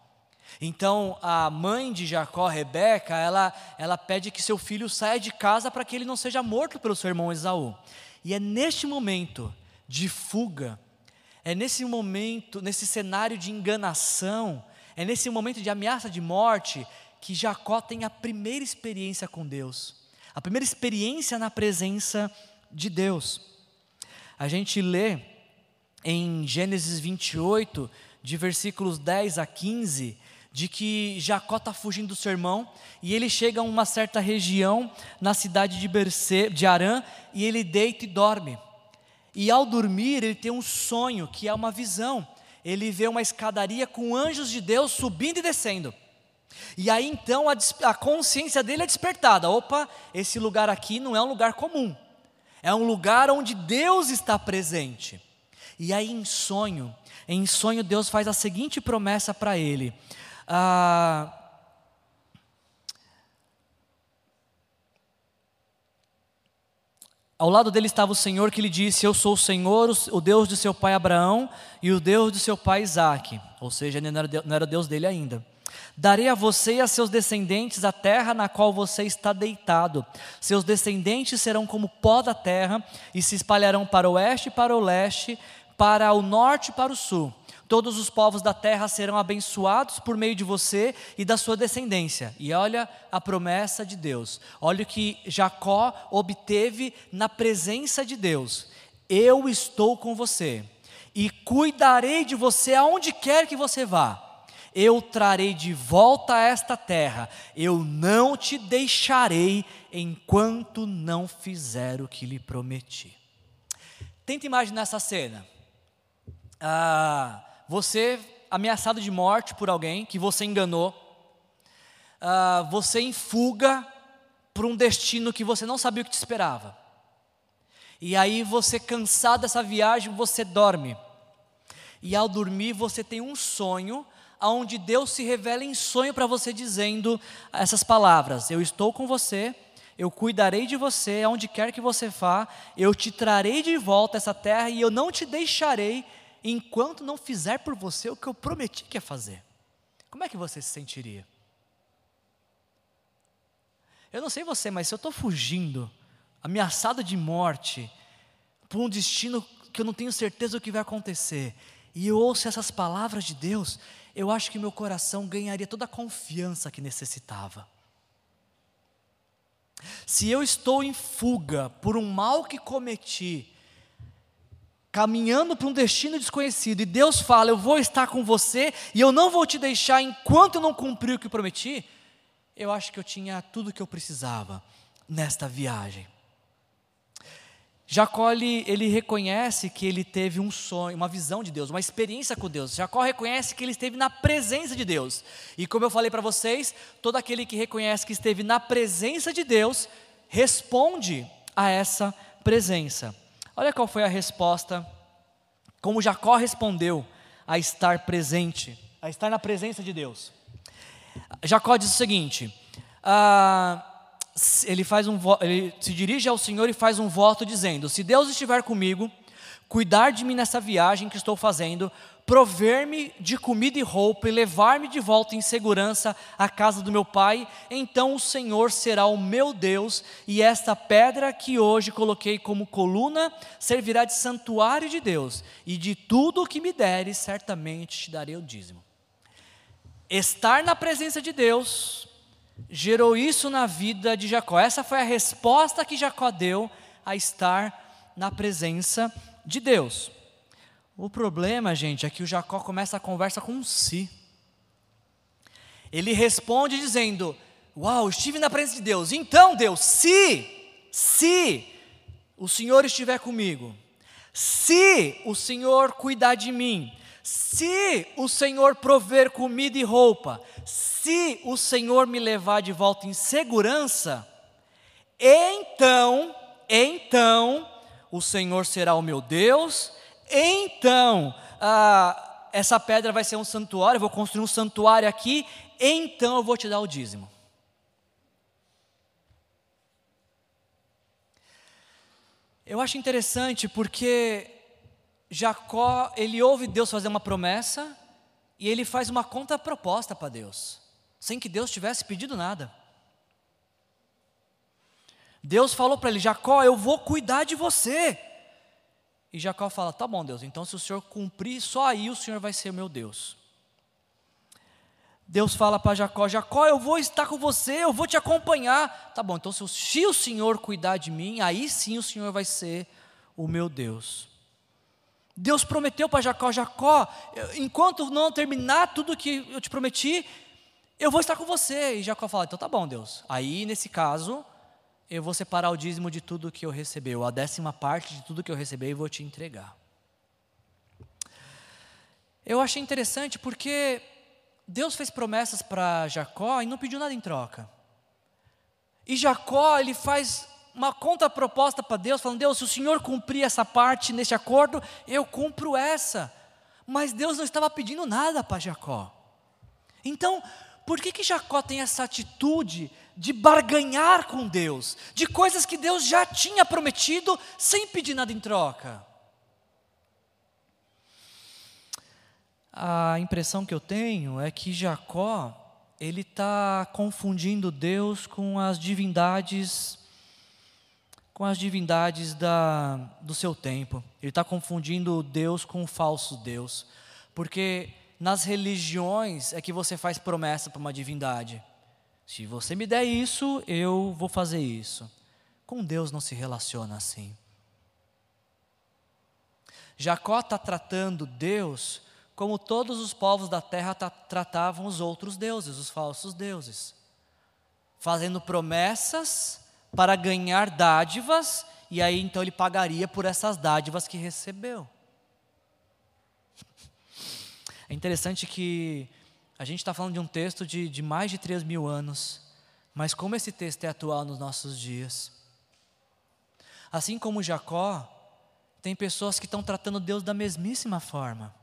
Então a mãe de Jacó, Rebeca, ela, ela pede que seu filho saia de casa para que ele não seja morto pelo seu irmão Esaú. E é neste momento de fuga, é nesse momento, nesse cenário de enganação, é nesse momento de ameaça de morte que Jacó tem a primeira experiência com Deus, a primeira experiência na presença de Deus. A gente lê em Gênesis 28, de versículos 10 a 15, de que Jacó está fugindo do seu irmão e ele chega a uma certa região na cidade de, Berce, de Arã e ele deita e dorme. E ao dormir, ele tem um sonho, que é uma visão. Ele vê uma escadaria com anjos de Deus subindo e descendo. E aí então a, a consciência dele é despertada: opa, esse lugar aqui não é um lugar comum. É um lugar onde Deus está presente. E aí, em sonho, em sonho, Deus faz a seguinte promessa para ele: ah, ao lado dele estava o Senhor que lhe disse: Eu sou o Senhor, o Deus de seu pai Abraão e o Deus de seu pai Isaque. Ou seja, ele não era Deus dele ainda. Darei a você e a seus descendentes a terra na qual você está deitado. Seus descendentes serão como pó da terra e se espalharão para o oeste e para o leste, para o norte e para o sul. Todos os povos da terra serão abençoados por meio de você e da sua descendência. E olha a promessa de Deus. Olha o que Jacó obteve na presença de Deus. Eu estou com você e cuidarei de você aonde quer que você vá. Eu trarei de volta a esta terra. Eu não te deixarei enquanto não fizer o que lhe prometi. Tenta imaginar essa cena. Ah, você ameaçado de morte por alguém que você enganou, uh, você em fuga por um destino que você não sabia o que te esperava. E aí você cansado dessa viagem, você dorme. E ao dormir você tem um sonho onde Deus se revela em sonho para você dizendo essas palavras: Eu estou com você, eu cuidarei de você, aonde quer que você vá, eu te trarei de volta essa terra e eu não te deixarei enquanto não fizer por você o que eu prometi que ia fazer. Como é que você se sentiria? Eu não sei você, mas se eu estou fugindo, ameaçado de morte, por um destino que eu não tenho certeza do que vai acontecer, e eu ouço essas palavras de Deus, eu acho que meu coração ganharia toda a confiança que necessitava. Se eu estou em fuga por um mal que cometi, caminhando para um destino desconhecido, e Deus fala: Eu vou estar com você e eu não vou te deixar enquanto eu não cumprir o que prometi, eu acho que eu tinha tudo o que eu precisava nesta viagem. Jacó ele, ele, reconhece que ele teve um sonho, uma visão de Deus, uma experiência com Deus. Jacó reconhece que ele esteve na presença de Deus. E como eu falei para vocês, todo aquele que reconhece que esteve na presença de Deus responde a essa presença. Olha qual foi a resposta, como Jacó respondeu a estar presente, a estar na presença de Deus. Jacó diz o seguinte: ah, ele, faz um, ele se dirige ao Senhor e faz um voto dizendo: Se Deus estiver comigo, cuidar de mim nessa viagem que estou fazendo, prover-me de comida e roupa e levar-me de volta em segurança à casa do meu pai, então o Senhor será o meu Deus, e esta pedra que hoje coloquei como coluna servirá de santuário de Deus, e de tudo o que me deres, certamente te darei o dízimo. Estar na presença de Deus gerou isso na vida de Jacó. Essa foi a resposta que Jacó deu a estar na presença de Deus. O problema, gente, é que o Jacó começa a conversa com si. Ele responde dizendo: Uau, estive na presença de Deus. Então, Deus, se, se o Senhor estiver comigo, se o Senhor cuidar de mim, se o Senhor prover comida e roupa, se o Senhor me levar de volta em segurança, então, então, o Senhor será o meu Deus então, ah, essa pedra vai ser um santuário, eu vou construir um santuário aqui, então eu vou te dar o dízimo. Eu acho interessante porque Jacó, ele ouve Deus fazer uma promessa e ele faz uma contraproposta para Deus, sem que Deus tivesse pedido nada. Deus falou para ele: Jacó, eu vou cuidar de você. E Jacó fala: Tá bom, Deus, então se o Senhor cumprir, só aí o Senhor vai ser meu Deus. Deus fala para Jacó: Jacó, eu vou estar com você, eu vou te acompanhar. Tá bom, então se o, se o Senhor cuidar de mim, aí sim o Senhor vai ser o meu Deus. Deus prometeu para Jacó: Jacó, enquanto não terminar tudo que eu te prometi, eu vou estar com você. E Jacó fala: Então tá bom, Deus. Aí nesse caso, eu vou separar o dízimo de tudo que eu recebeu, a décima parte de tudo que eu recebi e vou te entregar. Eu achei interessante porque Deus fez promessas para Jacó e não pediu nada em troca. E Jacó, ele faz uma contraproposta para Deus, falando: Deus, se o Senhor cumprir essa parte neste acordo, eu cumpro essa. Mas Deus não estava pedindo nada para Jacó. Então, por que, que Jacó tem essa atitude de barganhar com Deus, de coisas que Deus já tinha prometido sem pedir nada em troca? A impressão que eu tenho é que Jacó ele está confundindo Deus com as divindades com as divindades da, do seu tempo. Ele está confundindo Deus com o falso Deus. Porque nas religiões é que você faz promessa para uma divindade. Se você me der isso, eu vou fazer isso. Com Deus não se relaciona assim. Jacó está tratando Deus como todos os povos da terra tratavam os outros deuses, os falsos deuses, fazendo promessas para ganhar dádivas, e aí então ele pagaria por essas dádivas que recebeu. [laughs] É interessante que a gente está falando de um texto de, de mais de 3 mil anos, mas como esse texto é atual nos nossos dias. Assim como Jacó, tem pessoas que estão tratando Deus da mesmíssima forma.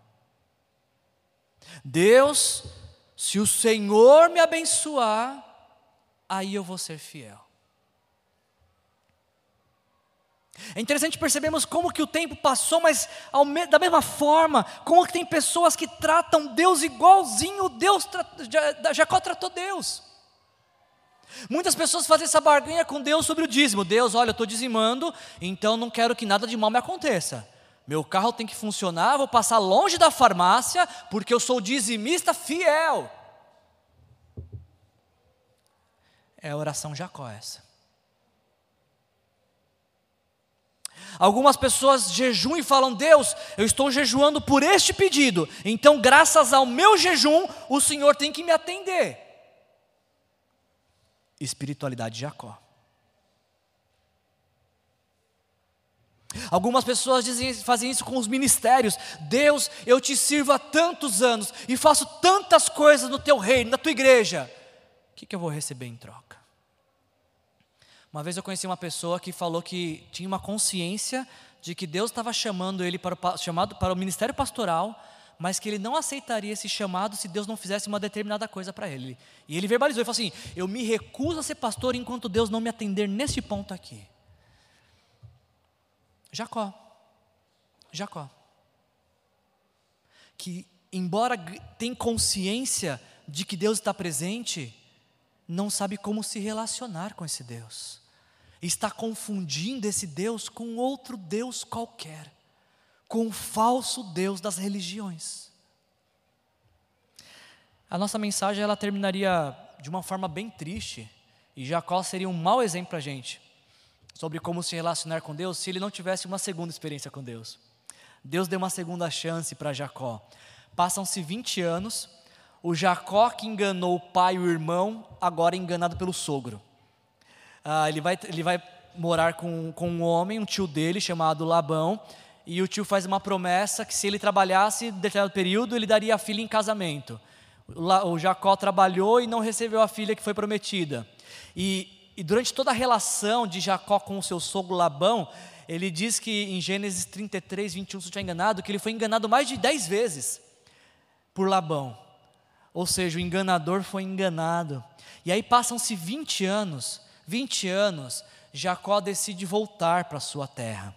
Deus, se o Senhor me abençoar, aí eu vou ser fiel. É interessante percebermos como que o tempo passou, mas da mesma forma, como que tem pessoas que tratam Deus igualzinho Deus Jacó tratou Deus. Muitas pessoas fazem essa barganha com Deus sobre o dízimo. Deus, olha, eu estou dizimando, então não quero que nada de mal me aconteça. Meu carro tem que funcionar, vou passar longe da farmácia, porque eu sou dizimista fiel. É a oração Jacó essa. Algumas pessoas jejuam e falam: Deus, eu estou jejuando por este pedido, então, graças ao meu jejum, o Senhor tem que me atender. Espiritualidade de Jacó. Algumas pessoas dizem, fazem isso com os ministérios. Deus, eu te sirvo há tantos anos e faço tantas coisas no teu reino, na tua igreja. O que, que eu vou receber em troca? Uma vez eu conheci uma pessoa que falou que tinha uma consciência de que Deus estava chamando ele para o, chamado, para o ministério pastoral, mas que ele não aceitaria esse chamado se Deus não fizesse uma determinada coisa para ele. E ele verbalizou, ele falou assim: Eu me recuso a ser pastor enquanto Deus não me atender nesse ponto aqui. Jacó. Jacó. Que, embora tenha consciência de que Deus está presente, não sabe como se relacionar com esse Deus. Está confundindo esse Deus com outro Deus qualquer, com o falso Deus das religiões. A nossa mensagem ela terminaria de uma forma bem triste, e Jacó seria um mau exemplo para a gente sobre como se relacionar com Deus se ele não tivesse uma segunda experiência com Deus. Deus deu uma segunda chance para Jacó. Passam-se 20 anos, o Jacó que enganou o pai e o irmão, agora é enganado pelo sogro. Ah, ele, vai, ele vai morar com, com um homem, um tio dele, chamado Labão, e o tio faz uma promessa que se ele trabalhasse em determinado período, ele daria a filha em casamento. O, Jacó trabalhou e não recebeu a filha que foi prometida. E, e durante toda a relação de Jacó com o seu sogro Labão, ele diz que em Gênesis 33, 21, se eu estiver enganado, que ele foi enganado mais de 10 vezes por Labão. Ou seja, o enganador foi enganado. E aí passam-se 20 anos, 20 anos, Jacó decide voltar para sua terra.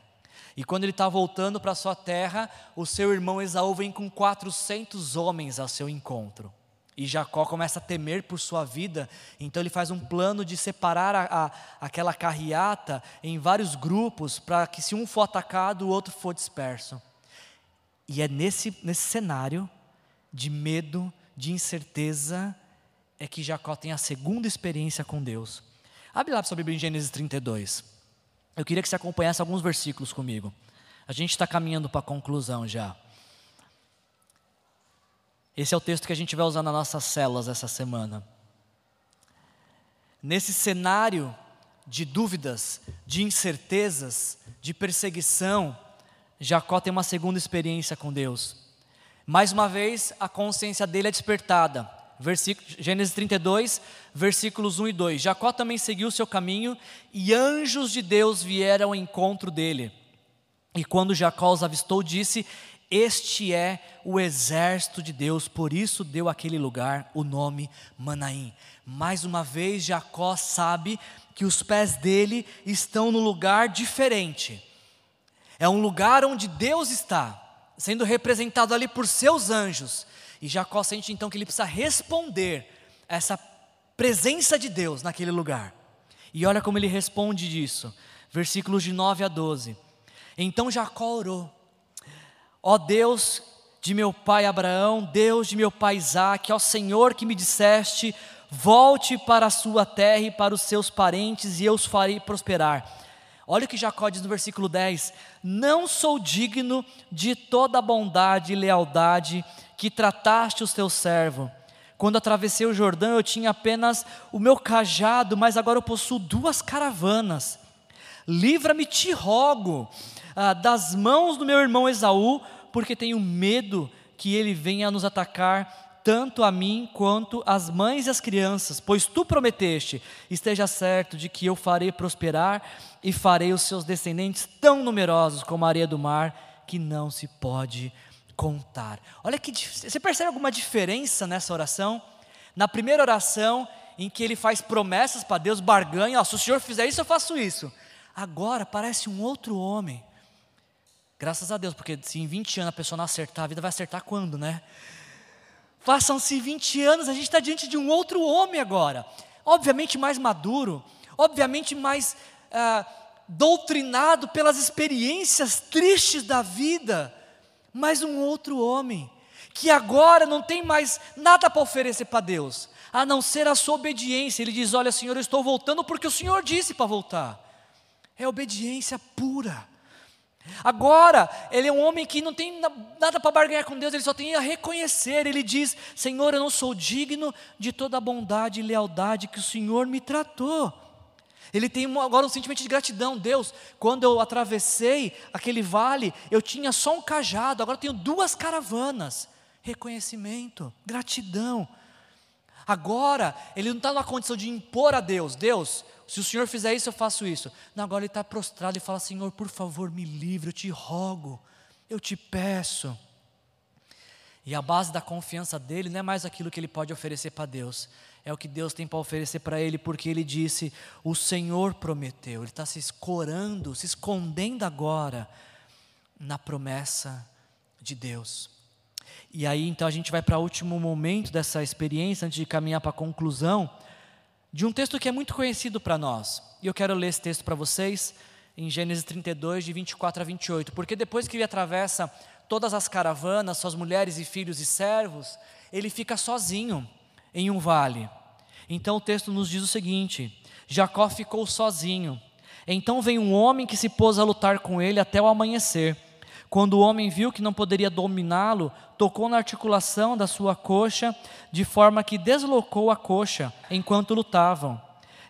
E quando ele está voltando para sua terra, o seu irmão Esaú vem com 400 homens ao seu encontro. E Jacó começa a temer por sua vida, então ele faz um plano de separar a, a, aquela carreata em vários grupos, para que se um for atacado, o outro for disperso. E é nesse, nesse cenário de medo, de incerteza, é que Jacó tem a segunda experiência com Deus. Abre lá sua Bíblia em Gênesis 32. Eu queria que você acompanhasse alguns versículos comigo. A gente está caminhando para a conclusão já. Esse é o texto que a gente vai usar nas nossas celas essa semana. Nesse cenário de dúvidas, de incertezas, de perseguição, Jacó tem uma segunda experiência com Deus. Mais uma vez, a consciência dele é despertada. Versículo, Gênesis 32, versículos 1 e 2. Jacó também seguiu seu caminho e anjos de Deus vieram ao encontro dele. E quando Jacó os avistou, disse: Este é o exército de Deus, por isso deu aquele lugar o nome Manaim. Mais uma vez, Jacó sabe que os pés dele estão no lugar diferente. É um lugar onde Deus está, sendo representado ali por seus anjos. E Jacó sente então que ele precisa responder a essa presença de Deus naquele lugar. E olha como ele responde disso, versículos de 9 a 12. Então Jacó orou: Ó Deus de meu pai Abraão, Deus de meu pai Isaque, ó Senhor que me disseste: volte para a sua terra e para os seus parentes, e eu os farei prosperar. Olha o que Jacó diz no versículo 10: Não sou digno de toda a bondade e lealdade que trataste o teu servo. Quando atravessei o Jordão, eu tinha apenas o meu cajado, mas agora eu possuo duas caravanas. Livra-me, te rogo, ah, das mãos do meu irmão Esaú, porque tenho medo que ele venha nos atacar tanto a mim quanto às mães e às crianças, pois tu prometeste, esteja certo de que eu farei prosperar e farei os seus descendentes tão numerosos como a areia do mar, que não se pode contar. Olha que você percebe alguma diferença nessa oração? Na primeira oração, em que ele faz promessas para Deus, barganha, ó, se o Senhor fizer isso, eu faço isso. Agora parece um outro homem. Graças a Deus, porque se em 20 anos a pessoa não acertar, a vida vai acertar quando, né? Passam-se 20 anos, a gente está diante de um outro homem agora. Obviamente mais maduro, obviamente mais ah, doutrinado pelas experiências tristes da vida, mas um outro homem, que agora não tem mais nada para oferecer para Deus, a não ser a sua obediência. Ele diz: Olha, Senhor, eu estou voltando porque o Senhor disse para voltar. É obediência pura. Agora, ele é um homem que não tem nada para barganhar com Deus, ele só tem a reconhecer. Ele diz: Senhor, eu não sou digno de toda a bondade e lealdade que o Senhor me tratou. Ele tem agora um sentimento de gratidão. Deus, quando eu atravessei aquele vale, eu tinha só um cajado, agora eu tenho duas caravanas. Reconhecimento, gratidão. Agora, ele não está numa condição de impor a Deus: Deus, se o Senhor fizer isso, eu faço isso. Não, agora ele está prostrado e fala: Senhor, por favor, me livre, eu te rogo, eu te peço. E a base da confiança dele não é mais aquilo que ele pode oferecer para Deus, é o que Deus tem para oferecer para ele, porque ele disse: O Senhor prometeu. Ele está se escorando, se escondendo agora na promessa de Deus. E aí então a gente vai para o último momento dessa experiência, antes de caminhar para a conclusão de um texto que é muito conhecido para nós. E eu quero ler esse texto para vocês em Gênesis 32, de 24 a 28, porque depois que ele atravessa todas as caravanas, suas mulheres e filhos e servos, ele fica sozinho em um vale. Então o texto nos diz o seguinte: Jacó ficou sozinho. Então veio um homem que se pôs a lutar com ele até o amanhecer. Quando o homem viu que não poderia dominá-lo, tocou na articulação da sua coxa, de forma que deslocou a coxa enquanto lutavam.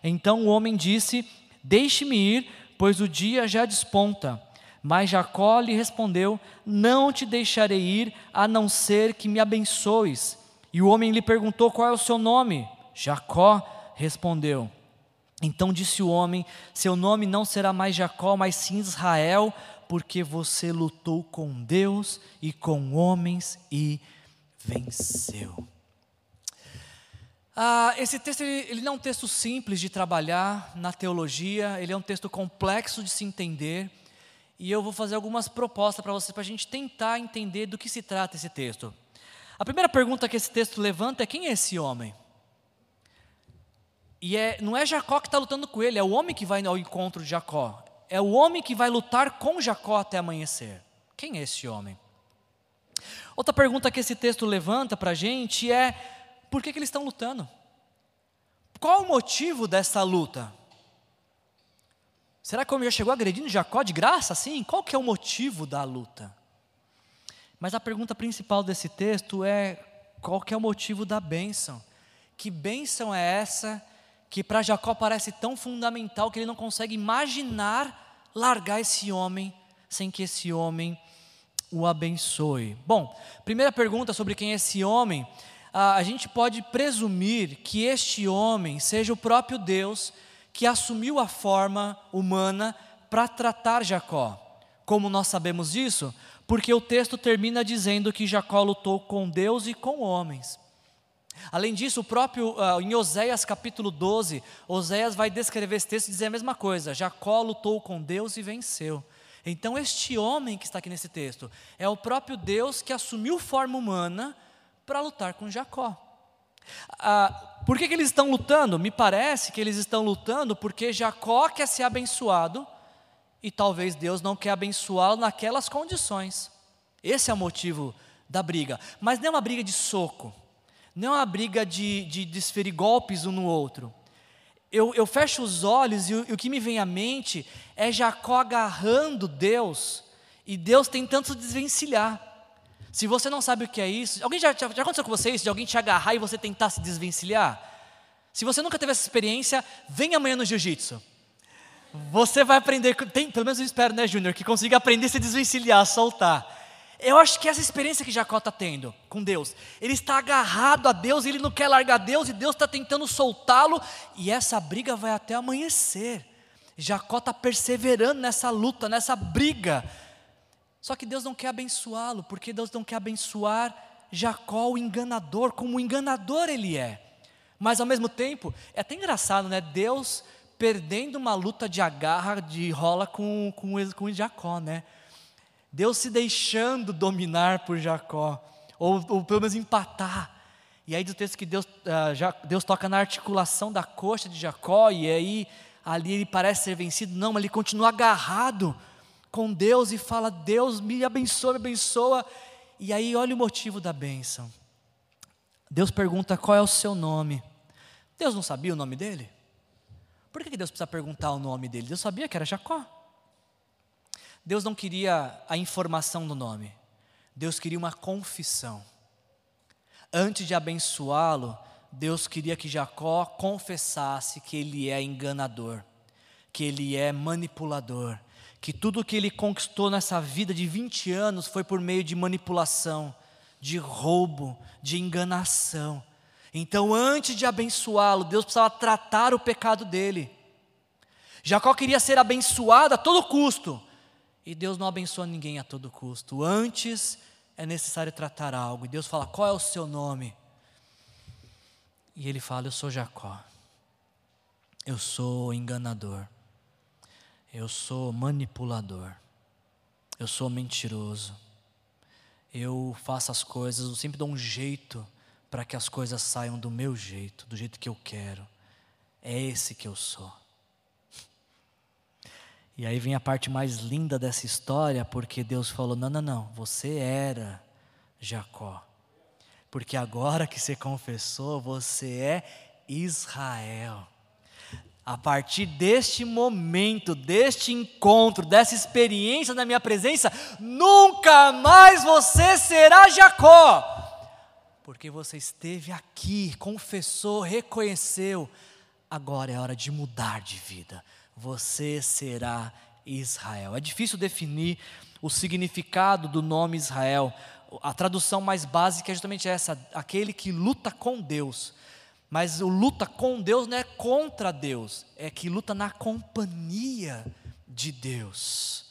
Então o homem disse: Deixe-me ir, pois o dia já desponta. Mas Jacó lhe respondeu: Não te deixarei ir, a não ser que me abençoes. E o homem lhe perguntou: Qual é o seu nome? Jacó respondeu. Então disse o homem: Seu nome não será mais Jacó, mas sim Israel, porque você lutou com Deus e com homens e venceu. Ah, esse texto ele, ele não é um texto simples de trabalhar na teologia, ele é um texto complexo de se entender. E eu vou fazer algumas propostas para você, para a gente tentar entender do que se trata esse texto. A primeira pergunta que esse texto levanta é: quem é esse homem? E é, não é Jacó que está lutando com ele, é o homem que vai ao encontro de Jacó é o homem que vai lutar com Jacó até amanhecer. Quem é esse homem? Outra pergunta que esse texto levanta para a gente é: por que, que eles estão lutando? Qual o motivo dessa luta? Será que o homem já chegou agredindo Jacó de graça assim? Qual que é o motivo da luta? Mas a pergunta principal desse texto é: qual que é o motivo da bênção? Que bênção é essa que para Jacó parece tão fundamental que ele não consegue imaginar largar esse homem sem que esse homem o abençoe. Bom, primeira pergunta sobre quem é esse homem. A gente pode presumir que este homem seja o próprio Deus que assumiu a forma humana para tratar Jacó. Como nós sabemos disso? Porque o texto termina dizendo que Jacó lutou com Deus e com homens. Além disso, o próprio uh, em Oséias capítulo 12, Oséias vai descrever esse texto e dizer a mesma coisa: Jacó lutou com Deus e venceu. Então, este homem que está aqui nesse texto é o próprio Deus que assumiu forma humana para lutar com Jacó. Ah, por que, que eles estão lutando? Me parece que eles estão lutando porque Jacó quer ser abençoado e talvez Deus não quer abençoá-lo naquelas condições. Esse é o motivo da briga. Mas não é uma briga de soco, não é uma briga de, de desferir golpes um no outro. Eu, eu fecho os olhos e o, e o que me vem à mente é Jacó agarrando Deus e Deus tentando se desvencilhar. Se você não sabe o que é isso, alguém já, já, já aconteceu com você isso, de alguém te agarrar e você tentar se desvencilhar? Se você nunca teve essa experiência, vem amanhã no jiu-jitsu. Você vai aprender, tem, pelo menos eu espero, né, Júnior, que consiga aprender a se desvencilhar, soltar. Eu acho que essa experiência que Jacó está tendo com Deus, ele está agarrado a Deus, ele não quer largar Deus e Deus está tentando soltá-lo, e essa briga vai até amanhecer. Jacó está perseverando nessa luta, nessa briga. Só que Deus não quer abençoá-lo, porque Deus não quer abençoar Jacó, o enganador, como enganador ele é. Mas ao mesmo tempo, é até engraçado, né? Deus perdendo uma luta de agarra, de rola com, com, com Jacó, né? Deus se deixando dominar por Jacó, ou, ou pelo menos empatar. E aí do texto que Deus, uh, já, Deus toca na articulação da coxa de Jacó, e aí ali ele parece ser vencido, não, mas ele continua agarrado com Deus e fala: Deus me abençoa, me abençoa. E aí olha o motivo da bênção. Deus pergunta qual é o seu nome. Deus não sabia o nome dele? Por que Deus precisa perguntar o nome dele? Deus sabia que era Jacó. Deus não queria a informação do nome, Deus queria uma confissão. Antes de abençoá-lo, Deus queria que Jacó confessasse que ele é enganador, que ele é manipulador, que tudo que ele conquistou nessa vida de 20 anos foi por meio de manipulação, de roubo, de enganação. Então, antes de abençoá-lo, Deus precisava tratar o pecado dele. Jacó queria ser abençoado a todo custo, e Deus não abençoa ninguém a todo custo. Antes é necessário tratar algo, e Deus fala: qual é o seu nome? E ele fala: Eu sou Jacó, eu sou enganador, eu sou manipulador, eu sou mentiroso, eu faço as coisas, eu sempre dou um jeito para que as coisas saiam do meu jeito, do jeito que eu quero. É esse que eu sou. [laughs] E aí vem a parte mais linda dessa história, porque Deus falou: não, não, não, você era Jacó. Porque agora que você confessou, você é Israel. A partir deste momento, deste encontro, dessa experiência na minha presença, nunca mais você será Jacó porque você esteve aqui, confessou, reconheceu. Agora é hora de mudar de vida. Você será Israel. É difícil definir o significado do nome Israel. A tradução mais básica é justamente essa: aquele que luta com Deus. Mas o luta com Deus não é contra Deus, é que luta na companhia de Deus.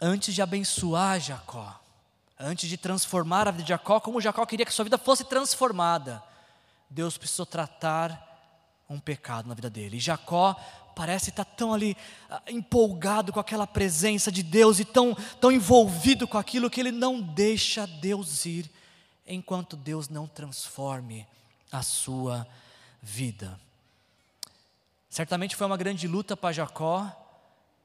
Antes de abençoar Jacó, antes de transformar a vida de Jacó, como Jacó queria que sua vida fosse transformada, Deus precisou tratar um pecado na vida dele. E Jacó parece estar tão ali ah, empolgado com aquela presença de Deus e tão, tão envolvido com aquilo que ele não deixa Deus ir enquanto Deus não transforme a sua vida. Certamente foi uma grande luta para Jacó,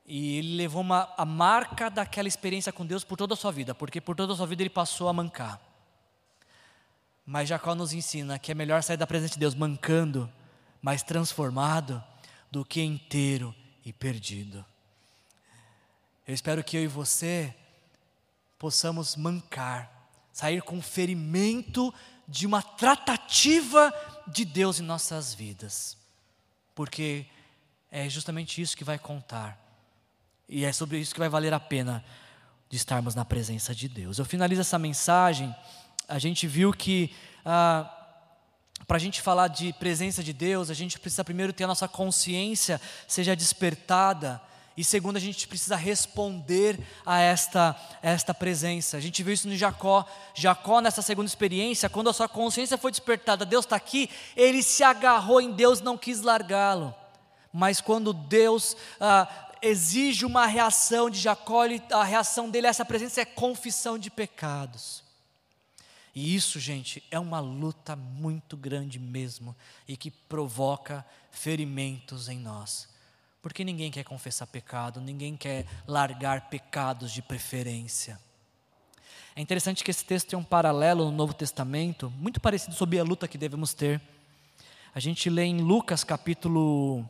e ele levou uma, a marca daquela experiência com Deus por toda a sua vida, porque por toda a sua vida ele passou a mancar. Mas Jacó nos ensina que é melhor sair da presença de Deus mancando, mas transformado, do que inteiro e perdido. Eu espero que eu e você possamos mancar, sair com ferimento de uma tratativa de Deus em nossas vidas, porque é justamente isso que vai contar e é sobre isso que vai valer a pena de estarmos na presença de Deus. Eu finalizo essa mensagem. A gente viu que ah, para a gente falar de presença de Deus, a gente precisa primeiro ter a nossa consciência seja despertada E segundo, a gente precisa responder a esta, esta presença. A gente viu isso no Jacó. Jacó, nessa segunda experiência, quando a sua consciência foi despertada, Deus está aqui, ele se agarrou em Deus, não quis largá-lo. Mas quando Deus ah, exige uma reação de Jacó, ele, a reação dele a essa presença é confissão de pecados. E isso, gente, é uma luta muito grande mesmo e que provoca ferimentos em nós. Porque ninguém quer confessar pecado, ninguém quer largar pecados de preferência. É interessante que esse texto tem um paralelo no Novo Testamento, muito parecido sobre a luta que devemos ter. A gente lê em Lucas capítulo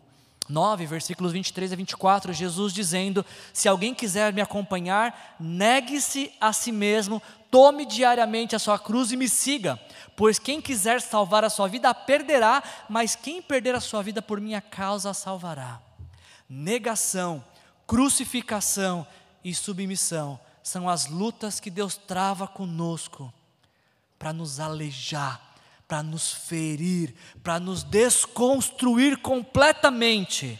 9, versículos 23 a 24, Jesus dizendo: Se alguém quiser me acompanhar, negue-se a si mesmo, tome diariamente a sua cruz e me siga. Pois quem quiser salvar a sua vida a perderá, mas quem perder a sua vida por minha causa a salvará negação, crucificação e submissão são as lutas que Deus trava conosco para nos alejar, para nos ferir, para nos desconstruir completamente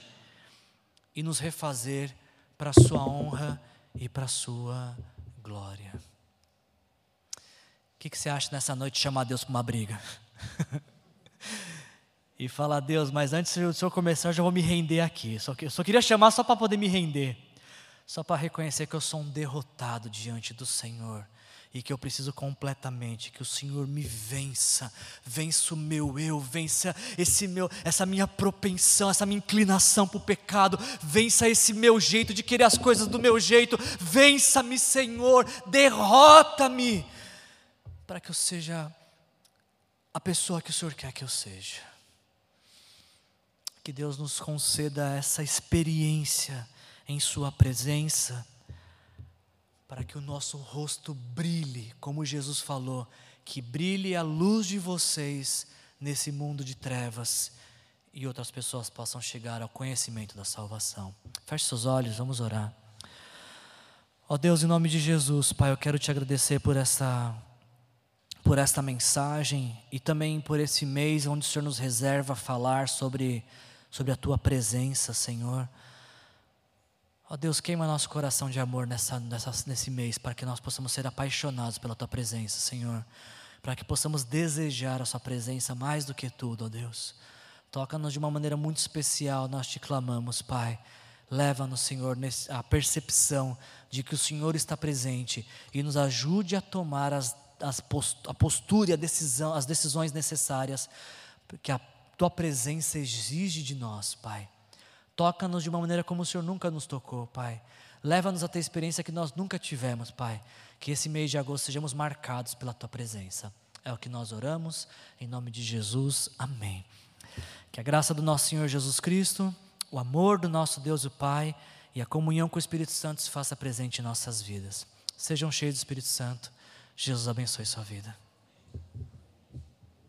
e nos refazer para a Sua honra e para a Sua glória. O que, que você acha nessa noite de chamar Deus para uma briga? [laughs] e falar: Deus, mas antes do senhor começar, eu já vou me render aqui. Só que, eu só queria chamar só para poder me render, só para reconhecer que eu sou um derrotado diante do Senhor e que eu preciso completamente que o Senhor me vença, vença o meu eu, vença esse meu, essa minha propensão, essa minha inclinação para o pecado, vença esse meu jeito de querer as coisas do meu jeito, vença-me, Senhor, derrota-me, para que eu seja a pessoa que o Senhor quer que eu seja. Que Deus nos conceda essa experiência em Sua presença, para que o nosso rosto brilhe, como Jesus falou, que brilhe a luz de vocês nesse mundo de trevas e outras pessoas possam chegar ao conhecimento da salvação. Feche seus olhos, vamos orar. Ó Deus, em nome de Jesus, Pai, eu quero te agradecer por essa por esta mensagem e também por esse mês onde o Senhor nos reserva falar sobre sobre a tua presença, Senhor. Ó Deus, queima nosso coração de amor nessa, nessa, nesse mês, para que nós possamos ser apaixonados pela tua presença, Senhor. Para que possamos desejar a Sua presença mais do que tudo, ó Deus. Toca-nos de uma maneira muito especial, nós te clamamos, Pai. Leva-nos, Senhor, a percepção de que o Senhor está presente e nos ajude a tomar as, as post, a postura e a decisão, as decisões necessárias que a tua presença exige de nós, Pai. Toca-nos de uma maneira como o Senhor nunca nos tocou, Pai. Leva-nos a ter experiência que nós nunca tivemos, Pai. Que esse mês de agosto sejamos marcados pela tua presença. É o que nós oramos, em nome de Jesus. Amém. Que a graça do nosso Senhor Jesus Cristo, o amor do nosso Deus e Pai e a comunhão com o Espírito Santo se faça presente em nossas vidas. Sejam cheios do Espírito Santo. Jesus abençoe sua vida.